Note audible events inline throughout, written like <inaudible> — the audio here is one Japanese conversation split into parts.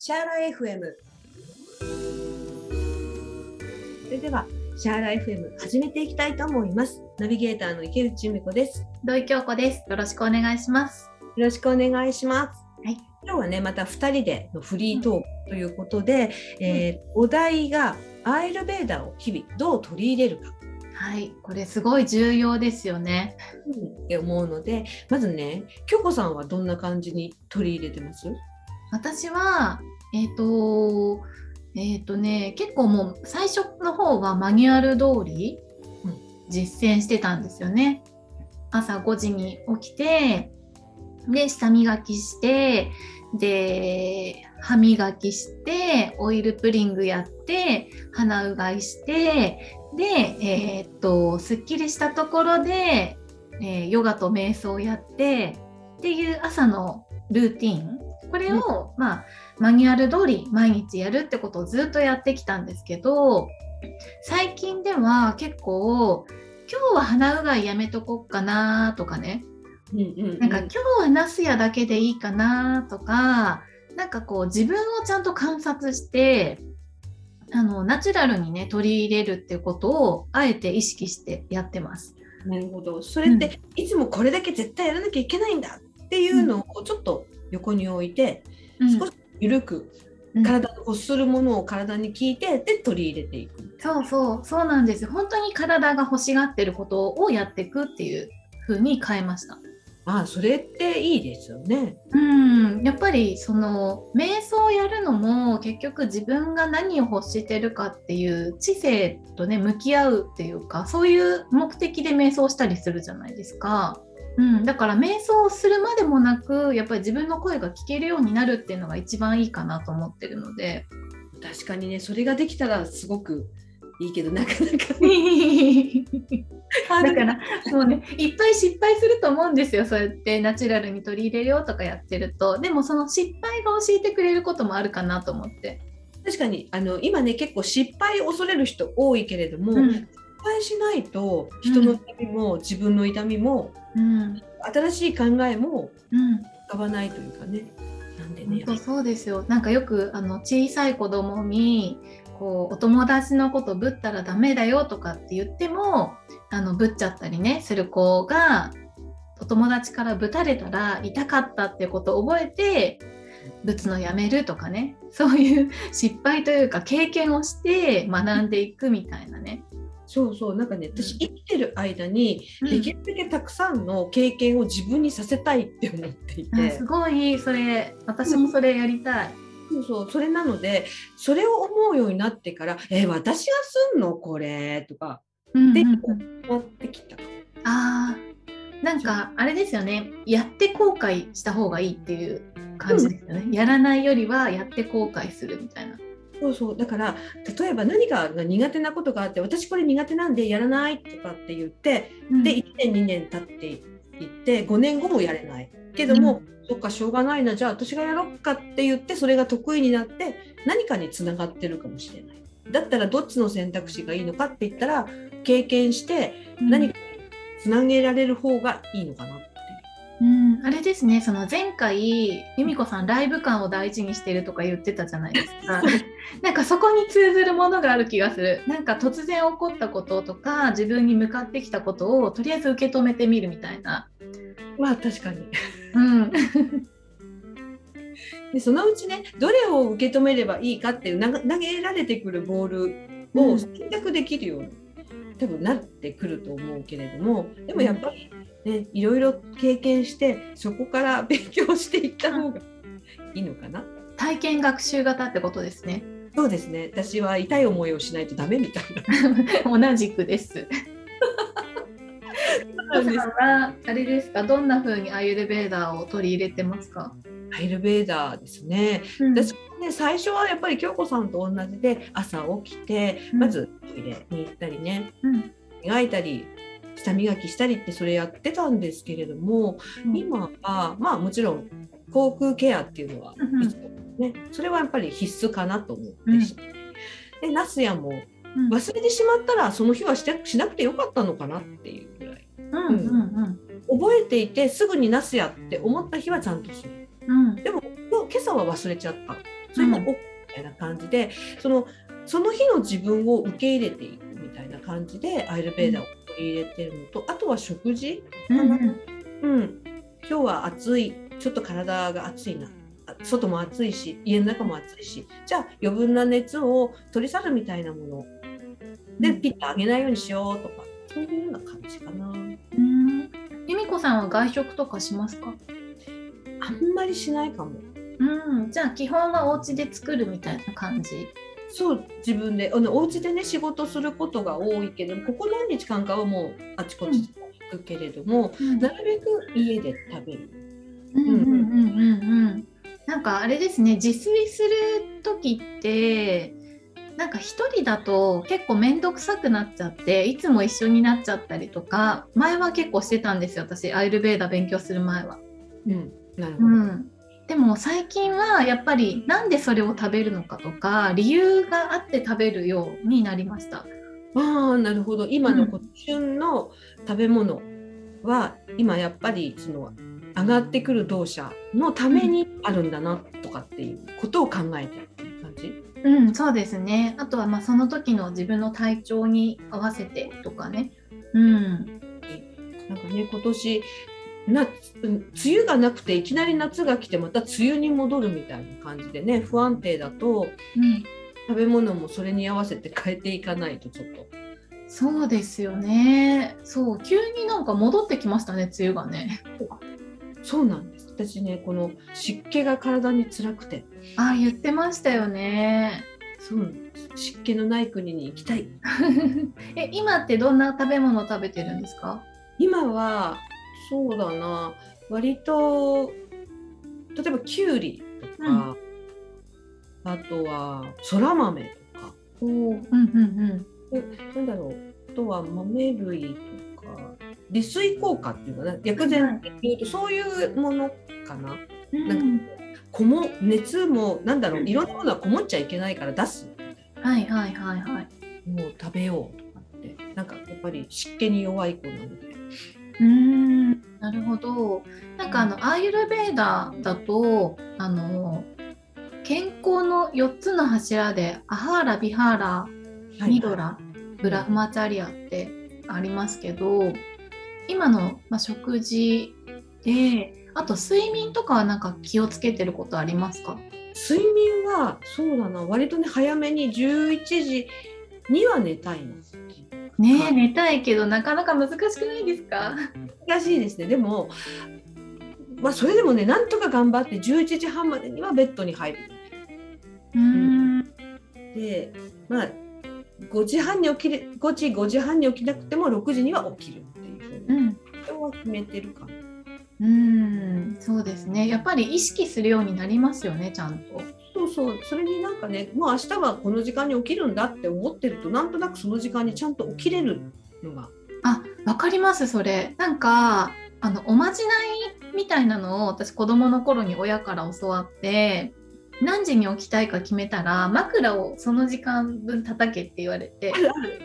シャーラ FM それではシャーラ FM 始めていきたいと思います。ナビゲーターの池内由美子です。土井京子です。よろしくお願いします。よろしくお願いします。はい。今日はねまた2人でのフリートークということで、えーお題がアイルベーダーを日々どう取り入れるか。はい、これすごい重要ですよね。って思うのでまずね京子さんはどんな感じに取り入れてます？私は、えっ、と、えっ、とね、結構もう最初の方はマニュアル通り実践してたんですよね。朝5時に起きて、で、舌磨きして、で、歯磨きして、オイルプリングやって、鼻うがいして、で、えーっと、すっきりしたところで、えーヨガと瞑想をやって、っていう朝のルーティン。これを、まあ、マニュアル通り毎日やるってことをずっとやってきたんですけど、最近では結構、今日は鼻うがいやめとこっかなとかね、うんうんなんか今日はナスヤだけでいいかなとか、なんかこう自分をちゃんと観察して、あのナチュラルにね取り入れるっていうことをあえて意識してやってます。なるほど。それって、いつもこれだけ絶対やらなきゃいけないんだっていうのをちょっと横に置いて、少し緩くうん体を欲するものを体に聞いてで取り入れていく。そうそうそうなんですよ。本当に体が欲しがってることをやっていくっていう風に変えました。ああそれっていいですよね。うん、やっぱりその瞑想をやるのも結局自分が何を欲してるかっていう知性とね向き合うっていうかそういう目的で瞑想したりするじゃないですか。うん、だから瞑想をするまでもなくやっぱり自分の声が聞けるようになるっていうのが一番いいかなと思ってるので。確かにねそれができたらすごくいいけどなかなか <laughs> だからもうね。いっぱい失敗すると思うんですよ。そうやってナチュラルに取り入れるよとかやってると。でもその失敗が教えてくれることもあるかなと思って。確かにあの今ね結構失敗を恐れる人多いけれども、うん。失敗しないと人の痛みも、自分の痛みもうん。新しい考えもうん。浮かばないというかね。なんでね。そうですよ。なんかよくあの小さい子供にこうお友達のことぶったらダメだよとかって言ってもあのぶっちゃったりねする子がお友達からぶたれたら痛かったってことを覚えてぶつのやめるとかね。そういう失敗というか経験をして学んでいくみたいなね。そうそうなんかね私生きてる間にうん。できるだけたくさんの経験を自分にさせたいって思っていて、あすごいそれ私もそれやりたい。そうそうそれなのでそれを思うようになってから「え私がすんのこれ」とかでうんうんうん。なってきた。あーなんかあれですよね。やって後悔した方がいいっていう感じですよね、やらないよりはやって後悔するみたいなそうそう。だから例えば何かが苦手なことがあって私これ苦手なんでやらないとかって言ってで1年2年経っていって5年後もやれない。けども、そっかしょうがないな。じゃあ私がやろうかって言ってそれが得意になって何かにつながってるかもしれない。だったらどっちの選択肢がいいのかって言ったら経験して何かにつなげられる方がいいのかな。ってうん、あれですねその前回由美子さんライブ感を大事にしてるとか言ってたじゃないですか。<laughs> なんかそこに通ずるものがある気がする。なんか突然起こったこととか自分に向かってきたことをとりあえず受け止めてみるみたいな、まあ確かに。うん、<laughs> でそのうちねどれを受け止めればいいかっていうな投げられてくるボールうん。を選択できるように、多分なってくると思うけれどもでもやっぱりねいろいろ経験してそこから <laughs> 勉強していった方がいいのかな？体験学習型ってことですね。そうですね。私は痛い思いをしないとダメみたいな。<laughs> 同じくです。さんはあれですか？どんな風にアイルベーダーを取り入れてますか、アイルベーダーですね。私もね最初はやっぱり京子さんと同じで朝起きてうん。まずトイレに行ったりねうん。磨いたり舌磨きしたりってそれやってたんですけれども、今はまあもちろん口腔ケアっていうのは、うんうん。ね、それはやっぱり必須かなと思ってて、でナスヤもうん。忘れてしまったらその日はしてしなくてよかったのかなっていうぐらい。うんうん覚えていてすぐにナスヤって思った日はちゃんとするうん。でも今朝は忘れちゃった。それも OK みたいな感じで、そのその日の自分を受け入れていくみたいな感じでアイルベーダーを取り入れてるのと、あとは食事かな、うん。今日は暑い。ちょっと体が暑いな。外も暑いし家の中も暑いし。じゃあ余分な熱を取り去るみたいなもの。でピッと上げないようにしようとか。そういうような感じかな。うん。由美子さんは外食とかしますか？あんまりしないかも。うん、じゃあ基本はお家で作るみたいな感じ？そう自分であのお家でね仕事することが多いけどここ何日間かはもうあちこち行くけれども、うん、なるべく家で食べる。うんうんうんうんうんなんかあれですね自炊する時ってなんか一人だと結構面倒くさくなっちゃっていつも一緒になっちゃったりとか前は結構してたんですよ私アイルベーダ勉強する前は。うん、なるほど、うんでも最近はやっぱりなんでそれを食べるのかとか理由があって食べるようになりました。あなるほど今の旬の食べ物は、うん、今やっぱりその上がってくる動作のためにあるんだなとかっていうことを考えてるっていう感じ？うん、そうですね。あとはまあその時の自分の体調に合わせてとかね。うん。なんかね今年な梅雨がなくていきなり夏が来てまた梅雨に戻るみたいな感じでね不安定だと、うん、食べ物もそれに合わせて変えていかないとちょっと。そうですよね。そう急になんか戻ってきましたね梅雨がね。そうなんです。私ねこの湿気が体に辛くて。あ言ってましたよね。そう湿気のない国に行きたい。<laughs> え今ってどんな食べ物を食べてるんですか？今はそうだな。割と例えばきゅうりとか、うん、あとはそら豆とか。お、うんうんうん。なんだろう。あとは豆類とか。利水効果っていうのは薬膳ってい。うとそういうものかな。うん、なんかこも熱もなんだろう。いろんなものはこもっちゃいけないから出す。はいはいはいはい。もう食べようとかって。なんかやっぱり湿気に弱い子なので。うん。なるほど。なんかあのアーユルベーダだとあの健康の4つの柱でアハーラビハーラニドラ、はい、ブラフマチャリアってありますけど今の、まあ、食事であと睡眠とかはなんか気をつけてることありますか？睡眠はそうだな。割とね早めに11時には寝たいの。ね寝たいけどなかなか難しくないですか？難しいですね。でもまあそれでもねなんとか頑張って11時半までにはベッドに入る。うん、でまあ5時半に起きる5時5時半に起きなくても6時には起きるっていうふうに、うん、今日は決めてるかな。うん。そうですね。やっぱり意識するようになりますよねちゃんと。そうそう。それになんかねもう明日はこの時間に起きるんだって思ってるとなんとなくその時間にちゃんと起きれるのが。あわかりますそれ。なんかあのおまじないみたいなのを私子供の頃に親から教わって何時に起きたいか決めたら枕をその時間分叩けって言われて。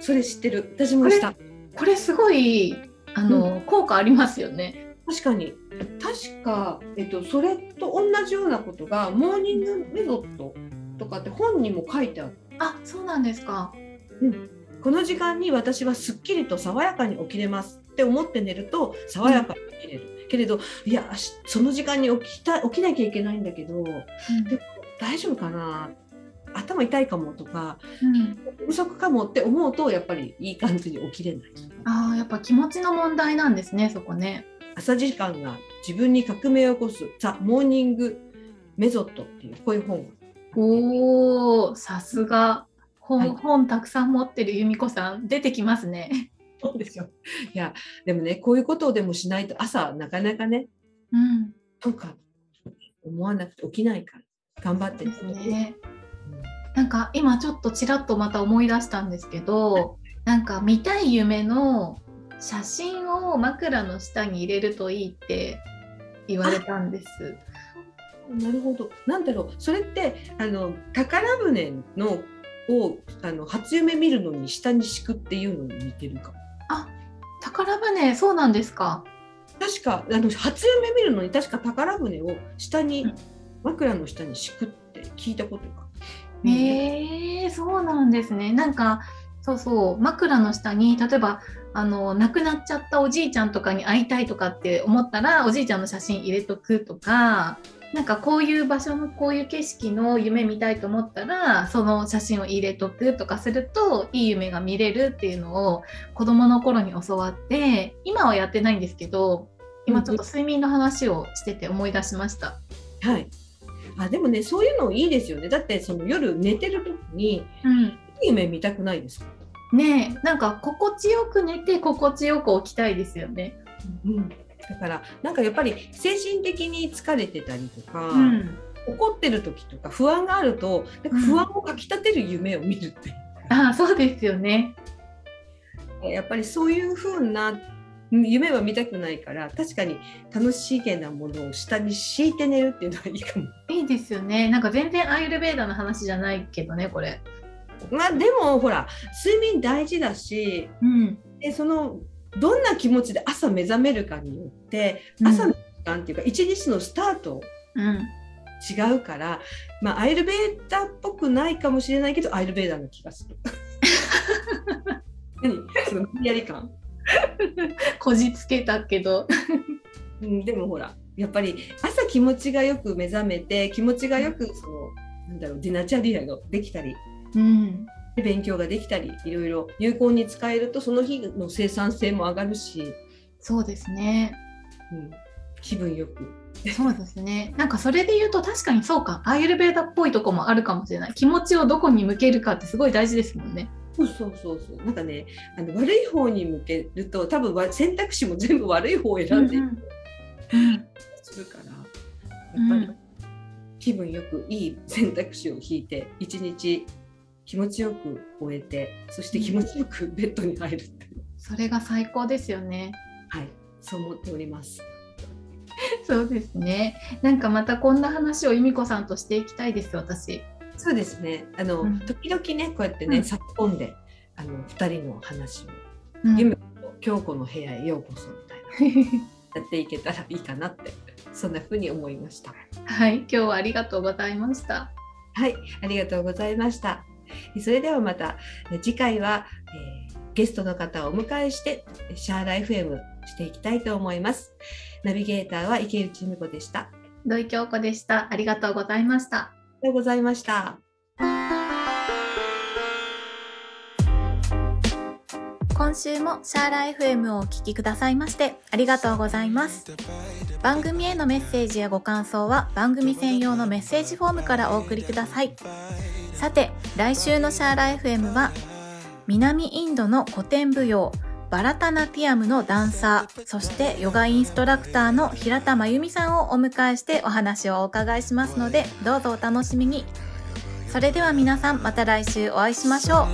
それ知ってる。私もした。これすごいあの、うん、効果ありますよね確かに。確か、えっと、それと同じようなことがモーニングメソッドとかって本にも書いてある。あそうなんですか、うん、この時間に私はすっきりと爽やかに起きれますって思って寝ると爽やかに起きれる、うん、けれどいやその時間に起きた起きなきゃいけないんだけど、うん、で大丈夫かな。頭痛いかもとか、うん、不足かもって思うとやっぱりいい感じに起きれない。ああやっぱ気持ちの問題なんですねそこね。朝時間が自分に革命を起こすザ・モーニングメソッドっていうこういう本おおさすが。本はい、本たくさん持ってる由美子さん出てきますね。そうですよ。いやでもねこういうことをでもしないと朝なかなかね、うん、とか思わなくて起きないから頑張ってですね。なんか今ちょっとちらっとまた思い出したんですけどなんか見たい夢の写真を枕の下に入れるといいって言われたんです。なるほど。なんだろう。それってあの宝船のをあの初夢見るのに下に敷くっていうのに似てるかも。あ、宝船そうなんですか。確かあの初夢見るのに確か宝船を下に、うん、枕の下に敷くって聞いたことが。へえー、そうなんですね。なんかそうそう。枕の下に例えばあの亡くなっちゃったおじいちゃんとかに会いたいとかって思ったらおじいちゃんの写真入れとくとかなんかこういう場所のこういう景色の夢見たいと思ったらその写真を入れとくとかするといい夢が見れるっていうのを子どもの頃に教わって今はやってないんですけど今ちょっと睡眠の話をしてて思い出しました。はい。あでもねそういうのいいですよね。だってその夜寝てる時に、うん、いい夢見たくないですか？ねなんか心地よく寝て心地よく起きたいですよね。うん。だからなんかやっぱり精神的に疲れてたりとか、うん、怒ってる時とか不安があるとなんか不安をかきたてる夢を見るって、う。ん、あそうですよね。やっぱりそういう風な夢は見たくないから確かに楽しげなものを下に敷いて寝るっていうのはいいかも。いいですよね。なんか全然アイルベーダの話じゃないけどねこれまあでもほら睡眠大事だし、うん、でそのどんな気持ちで朝目覚めるかによって朝の時間っていうか一日のスタート、違うから、まあ、アイルベーダーっぽくないかもしれないけどアイルベーダーの気がする。<laughs> 何？そのやり感？こじつけたけど。うん、でもほらやっぱり朝気持ちがよく目覚めて気持ちがよくそのなんだろうディナチャリアができたり、うん、勉強ができたりいろいろ有効に使えるとその日の生産性も上がるし。そうですね、うん、気分よく。そうですね。なんかそれで言うと確かにそうか。アイルベーダっぽいとこもあるかもしれない。気持ちをどこに向けるかってすごい大事ですもんね。そうそうそうそう。なんかねあの悪い方に向けると多分選択肢も全部悪い方を選んでいく、うん。するから。やっぱり気分よくいい選択肢を引いて一日気持ちよく終えてそして気持ちよくベッドに入るっていう、それが最高ですよね。はいそう思っております。<laughs> そうですね。なんかまたこんな話を由美子さんとしていきたいです私。そうですね。あの、うん、時々ねこうやってね、うん、突っ込んであの2人の話を、うん、由美子と京子の部屋へようこそみたいな。<laughs> やっていけたらいいかなってそんな風に思いました。はい。今日はありがとうございました。はいありがとうございましたそれではまた次回は、えー、ゲストの方をお迎えしてシャーラ FM していきたいと思います。ナビゲーターは池内美子でした。土井京子でした。ありがとうございました。ありがとうございました。今週もシャーラ FM をお聴きくださいましてありがとうございます。番組へのメッセージやご感想は番組専用のメッセージフォームからお送りください。さて来週のシャーラ FM は南インドの古典舞踊バラタナティアムのダンサーそしてヨガインストラクターの平田真由美さんをお迎えしてお話をお伺いしますのでどうぞお楽しみに。それでは皆さんまた来週お会いしましょう。